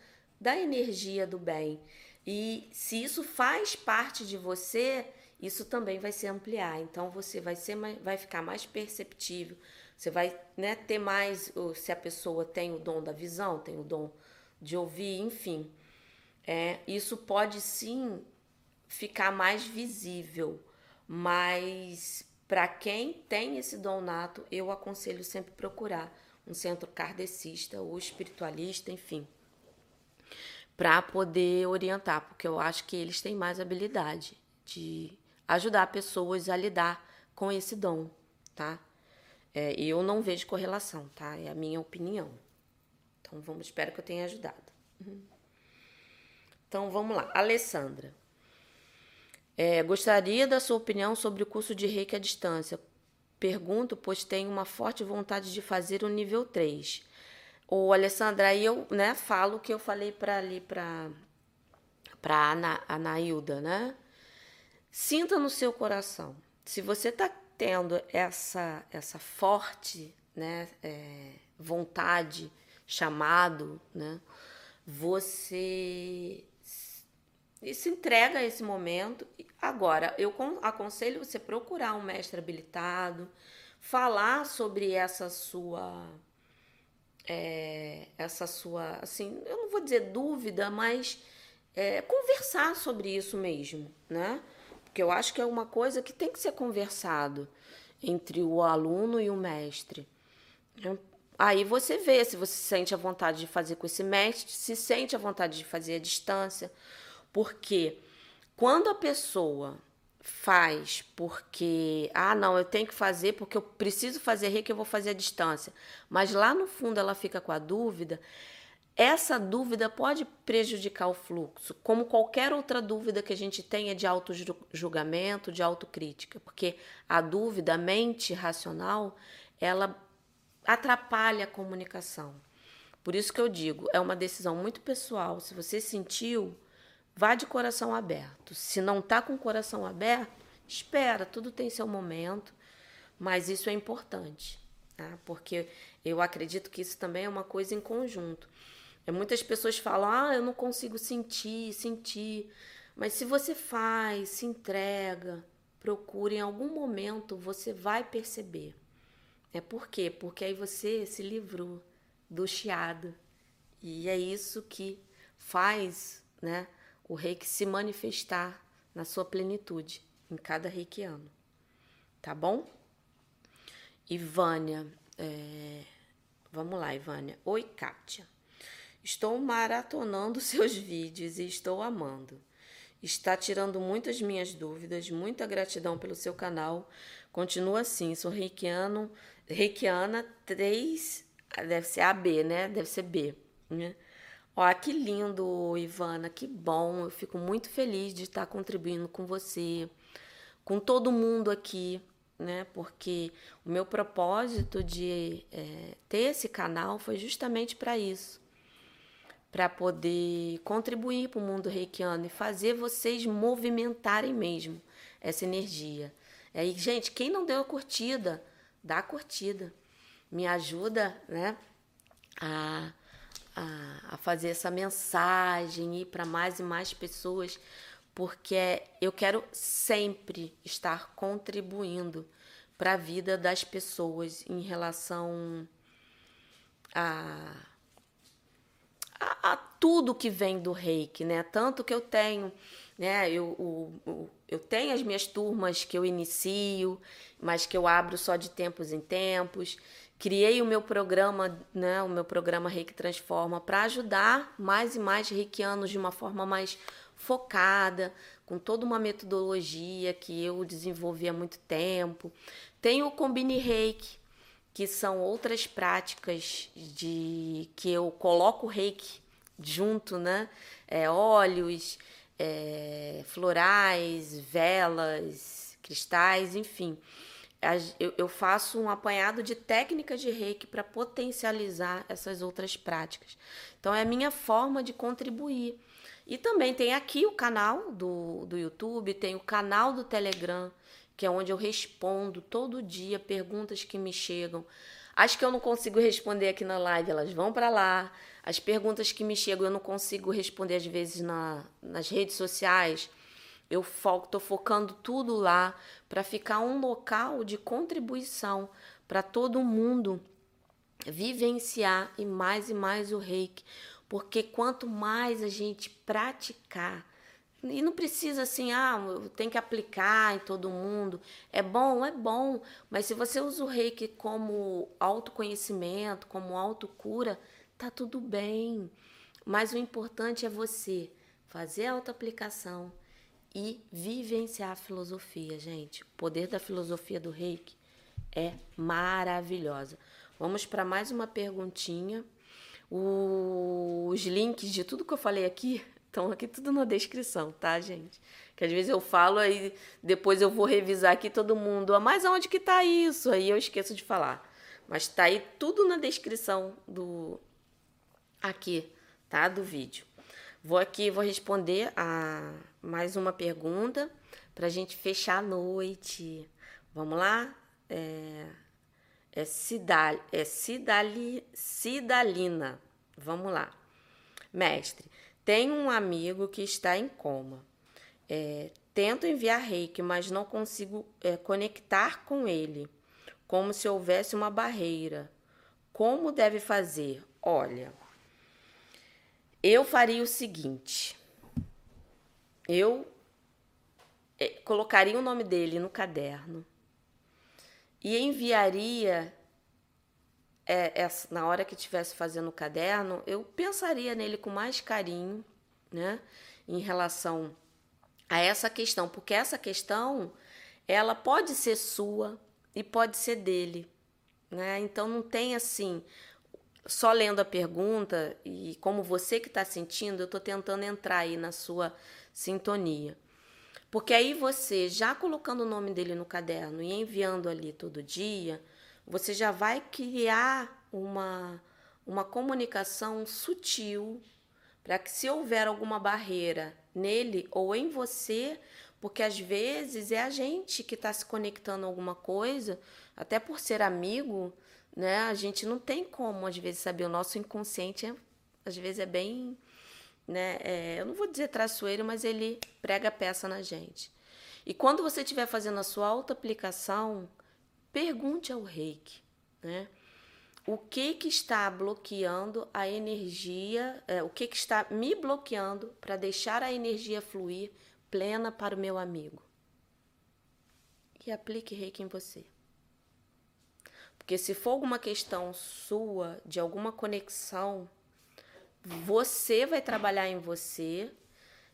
da energia do bem. E se isso faz parte de você, isso também vai se ampliar. Então você vai ser vai ficar mais perceptível. Você vai né, ter mais, se a pessoa tem o dom da visão, tem o dom de ouvir, enfim. É, isso pode sim ficar mais visível, mas para quem tem esse dom nato, eu aconselho sempre procurar um centro kardecista ou espiritualista, enfim, para poder orientar, porque eu acho que eles têm mais habilidade de ajudar pessoas a lidar com esse dom, tá? É, eu não vejo correlação, tá? É a minha opinião. Então vamos, espero que eu tenha ajudado. Uhum. Então vamos lá, Alessandra. É, gostaria da sua opinião sobre o curso de Reiki à distância. Pergunto, pois tenho uma forte vontade de fazer o nível 3. Ô, Alessandra, aí eu né, falo que eu falei para ali para para Ana, Anailda, né? Sinta no seu coração. Se você está tendo essa essa forte né, é, vontade, chamado, né? Você se entrega a esse momento. Agora, eu aconselho você procurar um mestre habilitado, falar sobre essa sua é, essa sua, assim, eu não vou dizer dúvida, mas é, conversar sobre isso mesmo, né? Porque eu acho que é uma coisa que tem que ser conversado entre o aluno e o mestre. Aí você vê se você sente a vontade de fazer com esse mestre, se sente a vontade de fazer à distância, porque quando a pessoa faz porque, ah, não, eu tenho que fazer porque eu preciso fazer reiki, eu vou fazer a distância. Mas lá no fundo ela fica com a dúvida. Essa dúvida pode prejudicar o fluxo, como qualquer outra dúvida que a gente tenha de auto-julgamento, de autocrítica, porque a dúvida, a mente racional, ela atrapalha a comunicação. Por isso que eu digo, é uma decisão muito pessoal. Se você sentiu, Vá de coração aberto. Se não está com o coração aberto, espera, tudo tem seu momento, mas isso é importante, tá? porque eu acredito que isso também é uma coisa em conjunto. É, muitas pessoas falam, ah, eu não consigo sentir, sentir. Mas se você faz, se entrega, procura, em algum momento você vai perceber. É por quê? Porque aí você se livrou do chiado. E é isso que faz, né? O reiki se manifestar na sua plenitude em cada reikiano. Tá bom? Ivânia, é... vamos lá, Ivânia. Oi, Kátia. Estou maratonando seus vídeos e estou amando. Está tirando muitas minhas dúvidas. Muita gratidão pelo seu canal. Continua assim. Sou reikiano, reikiana 3, deve ser AB, né? Deve ser B, né? Ó, que lindo, Ivana, que bom. Eu fico muito feliz de estar contribuindo com você, com todo mundo aqui, né? Porque o meu propósito de é, ter esse canal foi justamente para isso para poder contribuir para o mundo reikiano e fazer vocês movimentarem mesmo essa energia. E aí, gente, quem não deu a curtida, dá a curtida. Me ajuda, né? A a, a fazer essa mensagem, ir para mais e mais pessoas, porque eu quero sempre estar contribuindo para a vida das pessoas em relação a, a, a, tudo que vem do reiki, né? Tanto que eu tenho, né? Eu, o, eu tenho as minhas turmas que eu inicio, mas que eu abro só de tempos em tempos criei o meu programa, né, o meu programa Reiki Transforma para ajudar mais e mais reikianos de uma forma mais focada, com toda uma metodologia que eu desenvolvi há muito tempo. Tem o Combine Reiki, que são outras práticas de que eu coloco o Reiki junto, né? É, óleos, é, florais, velas, cristais, enfim eu faço um apanhado de técnicas de reiki para potencializar essas outras práticas. Então, é a minha forma de contribuir. E também tem aqui o canal do, do YouTube, tem o canal do Telegram, que é onde eu respondo todo dia perguntas que me chegam. As que eu não consigo responder aqui na live, elas vão para lá. As perguntas que me chegam, eu não consigo responder às vezes na, nas redes sociais eu foco, tô focando tudo lá para ficar um local de contribuição para todo mundo vivenciar e mais e mais o reiki, porque quanto mais a gente praticar, e não precisa assim, ah, tem que aplicar em todo mundo. É bom, é bom, mas se você usa o reiki como autoconhecimento, como autocura, tá tudo bem. Mas o importante é você fazer a autoaplicação aplicação e vivenciar a filosofia, gente. O poder da filosofia do reiki é maravilhosa. Vamos para mais uma perguntinha. Os links de tudo que eu falei aqui estão aqui tudo na descrição, tá, gente? Que às vezes eu falo aí depois eu vou revisar aqui todo mundo. Ah, mas onde que tá isso? Aí eu esqueço de falar. Mas tá aí tudo na descrição do aqui, tá? Do vídeo. Vou aqui, vou responder a mais uma pergunta pra gente fechar a noite. Vamos lá? É, é, Cidal, é Cidali, Cidalina. Vamos lá. Mestre, tenho um amigo que está em coma. É, tento enviar reiki, mas não consigo é, conectar com ele, como se houvesse uma barreira. Como deve fazer? Olha, eu faria o seguinte: eu é, colocaria o nome dele no caderno e enviaria é, na hora que estivesse fazendo o caderno, eu pensaria nele com mais carinho, né, em relação a essa questão, porque essa questão ela pode ser sua e pode ser dele, né? Então não tem assim, só lendo a pergunta e como você que está sentindo, eu estou tentando entrar aí na sua sintonia. Porque aí você, já colocando o nome dele no caderno e enviando ali todo dia, você já vai criar uma, uma comunicação sutil para que se houver alguma barreira nele ou em você, porque às vezes é a gente que está se conectando a alguma coisa, até por ser amigo, né? A gente não tem como às vezes saber o nosso inconsciente, é, às vezes é bem, né? É, eu não vou dizer traçoeiro, mas ele prega peça na gente. E quando você estiver fazendo a sua auto aplicação, Pergunte ao reiki, né? O que que está bloqueando a energia, é, o que que está me bloqueando para deixar a energia fluir plena para o meu amigo? E aplique reiki em você. Porque se for alguma questão sua, de alguma conexão, você vai trabalhar em você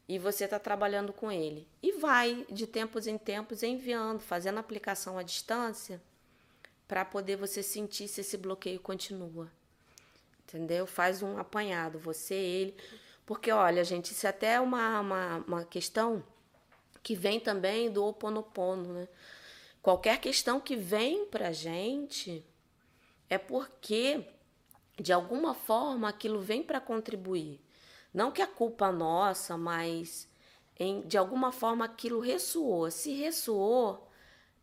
e você está trabalhando com ele. E vai, de tempos em tempos, enviando, fazendo aplicação à distância para poder você sentir se esse bloqueio continua. Entendeu? Faz um apanhado, você, ele. Porque, olha, gente, isso é até uma, uma, uma questão que vem também do oponopono, né? Qualquer questão que vem pra gente é porque, de alguma forma, aquilo vem para contribuir. Não que a culpa nossa, mas em, de alguma forma aquilo ressoou. Se ressoou,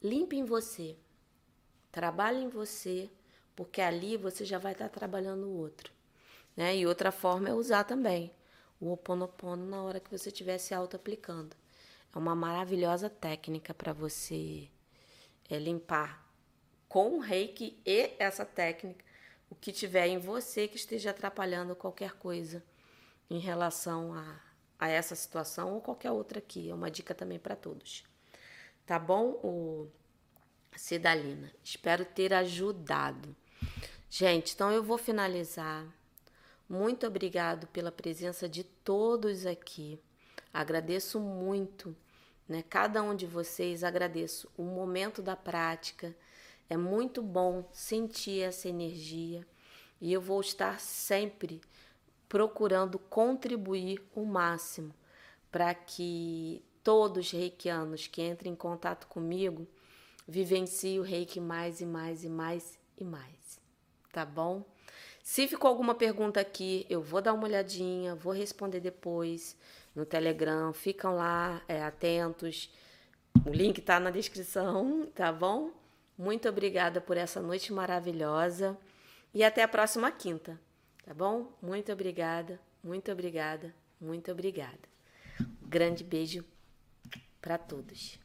limpe em você. Trabalhe em você, porque ali você já vai estar trabalhando o outro. Né? E outra forma é usar também o oponopono na hora que você estiver se auto-aplicando. É uma maravilhosa técnica para você é, limpar com o reiki e essa técnica o que tiver em você que esteja atrapalhando qualquer coisa em relação a, a essa situação ou qualquer outra aqui. É uma dica também para todos. Tá bom? O Cidalina. Espero ter ajudado. Gente, então eu vou finalizar. Muito obrigado pela presença de todos aqui. Agradeço muito, né? Cada um de vocês agradeço o momento da prática. É muito bom sentir essa energia e eu vou estar sempre procurando contribuir o máximo para que todos os reikianos que entrem em contato comigo vivencie o reiki mais e mais e mais e mais, tá bom? Se ficou alguma pergunta aqui, eu vou dar uma olhadinha, vou responder depois no Telegram. Ficam lá é, atentos. O link tá na descrição, tá bom? Muito obrigada por essa noite maravilhosa e até a próxima quinta, tá bom? Muito obrigada, muito obrigada, muito obrigada. Grande beijo para todos.